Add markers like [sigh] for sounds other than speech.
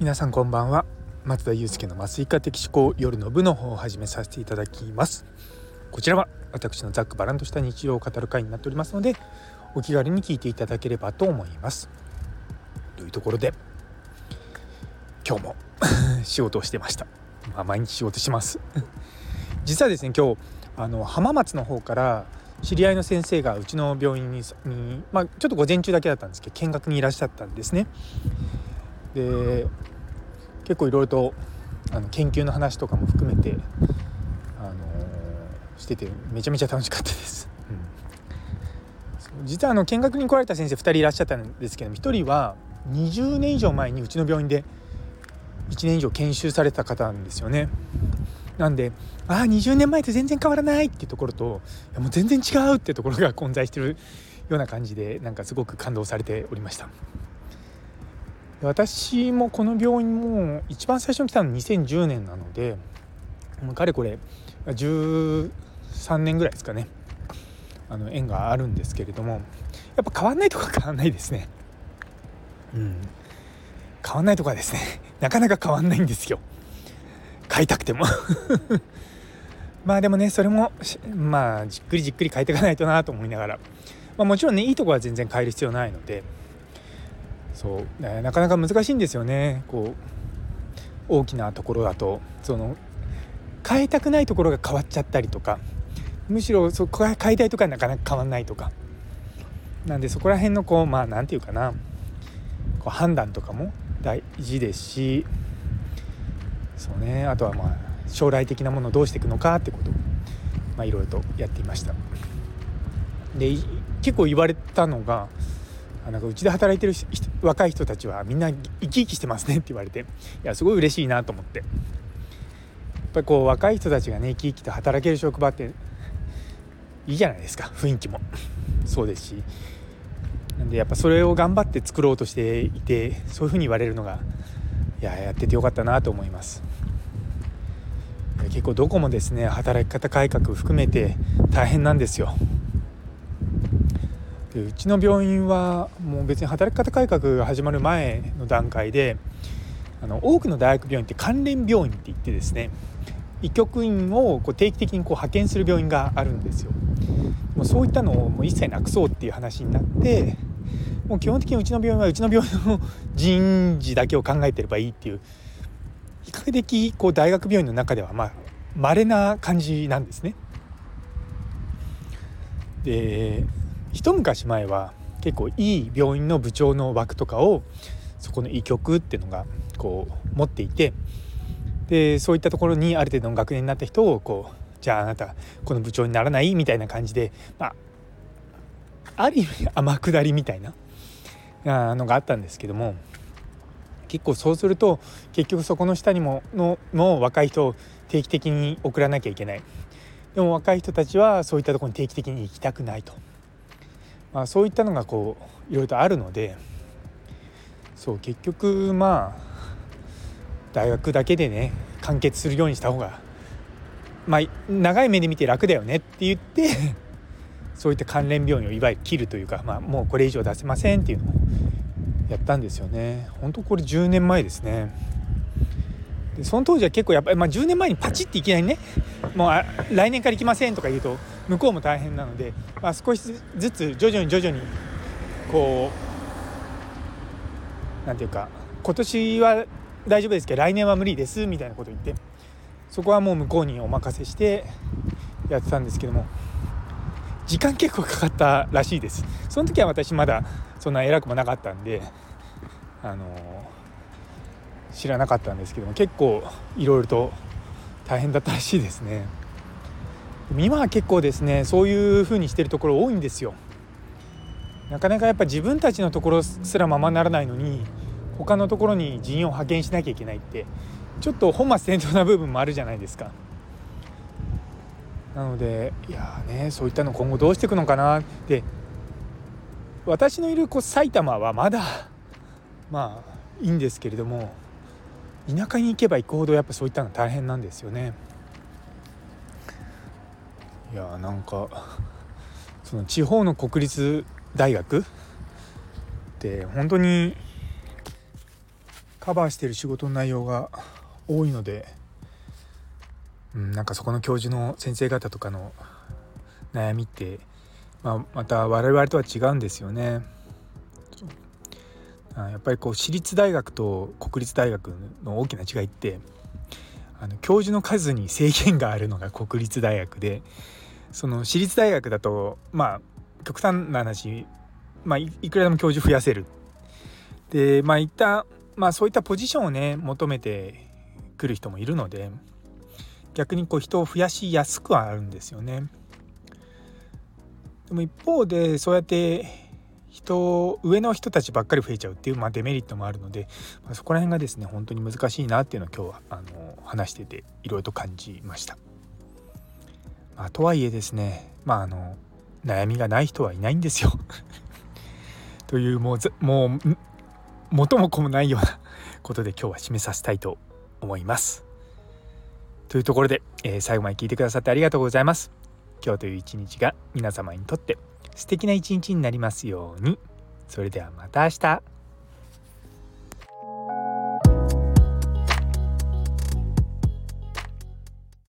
皆さんこんばんは。松田祐介の麻酔科的思考夜の部の方を始めさせていただきます。こちらは私のざっくばらんとした日常を語る会になっておりますのでお気軽に聞いていただければと思います。というところで今日も [laughs] 仕事をしてました。まあ、毎日仕事します。[laughs] 実はですね今日あの浜松の方から知り合いの先生がうちの病院に、まあ、ちょっと午前中だけだったんですけど見学にいらっしゃったんですね。で結構いろいろとあの研究の話とかも含めて、あのー、しててめちゃめちゃ楽しかったです。うん、実はあの見学に来られた先生2人いらっしゃったんですけど1人は20年以上前にうちの病院で1年以上研修された方なんですよね。なんでああ20年前と全然変わらないっていうところといやもう全然違うっていうところが混在してるような感じでなんかすごく感動されておりました私もこの病院も一番最初に来たの2010年なのでかれこれ13年ぐらいですかね。あの縁があるんですけれどもやっぱ変わんないとか変わんないですね。うん。変わんないとかですね [laughs] なかなか変わんないんですよ。買いたくても。[laughs] まあでもねそれもまあじっくりじっくり変えていかないとなと思いながら、まあ、もちろんねいいとこは全然変える必要ないので。そう。なかなか難しいんですよね。こう大きなところだと。その変えたくないところが変わっちゃったりとか。むしろそこ変えたいとかなかなか変わんないとか。なんでそこら辺のこうまあ何て言うかな。こう判断とかも大事ですし。そうね。あとはまあ将来的なものをどうしていくのかってこと。を、まあ、いろいろとやっていました。で結構言われたのがあなんかうちで働いてる若い人たちはみんな生き生きしてますねって言われて。いやすごい嬉しいなと思って。やっぱりこう若い人たちがね生き生きと働ける職場っていいじゃないですか雰囲気も。そうですし。なんでやっぱそれを頑張って作ろうとしていてそういうふうに言われるのがいややっててよかったなと思います。結構どこもですね働き方改革含めて大変なんですよ。でうちの病院はもう別に働き方改革が始まる前の段階であの多くの大学病院って関連病院って言ってですね医局員をこう定期的にこう派遣する病院があるんですよもうそういったのをもう一切なくそうっていう話になってもう基本的にうちの病院はうちの病院の人事だけを考えてればいいっていう比較的こう大学病院の中ではまあ稀な感じなんですね。で一昔前は結構いい病院の部長の枠とかをそこの医局っていうのがこう持っていてでそういったところにある程度の学年になった人をこうじゃああなたこの部長にならないみたいな感じでまあある意味天下りみたいなのがあったんですけども結構そうすると結局そこの下にものの若い人を定期的に送らなきゃいけない。でも若い人たちはそういったところに定期的に行きたくないと、まあ、そういったのがこういろいろとあるのでそう結局まあ大学だけでね完結するようにした方がまあ長い目で見て楽だよねって言って [laughs] そういった関連病院をいわゆる切るというか、まあ、もうこれ以上出せませんっていうのをやったんですよね。本当これ10年前ですね。でその当時は結構やっぱり、まあ、10年前にパチッていきなりねもう来年から行きませんとか言うと向こうも大変なので、まあ、少しずつ徐々に徐々にこう何て言うか今年は大丈夫ですけど来年は無理ですみたいなこと言ってそこはもう向こうにお任せしてやってたんですけども時間結構かかったらしいです。その時は私まだそんな偉くもなかったんであの知らなかったんですけども結構いろいろと大変だったらしいですね。今は結構ですねそういう風にしてるところ多いんですよ。なかなかやっぱ自分たちのところすらままならないのに他のところに人員を派遣しなきゃいけないってちょっと本末転倒な部分もあるじゃないですか。なのでいやねそういったの今後どうしていくのかなって。私のいるこう埼玉はまだまあいいんですけれども田舎に行けば行くほどやっぱそういったの大変なんですよね。いやなんか [laughs] その地方の国立大学って本当にカバーしてる仕事の内容が多いので、うん、なんかそこの教授の先生方とかの悩みって、まあ、また我々とは違うんですよね。やっぱりこう私立大学と国立大学の大きな違いってあの教授の数に制限があるのが国立大学でその私立大学だとまあ極端な話、まあ、いくらでも教授増やせるでまあいったまあそういったポジションをね求めてくる人もいるので逆にこう人を増やしやすくはあるんですよね。でも一方でそうやって人上の人たちばっかり増えちゃうっていう、まあ、デメリットもあるので、まあ、そこら辺がですね本当に難しいなっていうのを今日はあの話してていろいろと感じました。まあ、とはいえですねまああの悩みがない人はいないんですよ [laughs] というもうもう元も子もないようなことで今日は締めさせたいと思います。というところで、えー、最後まで聞いてくださってありがとうございます。今日という一日が皆様にとって素敵な一日になりますように。それではまた明日。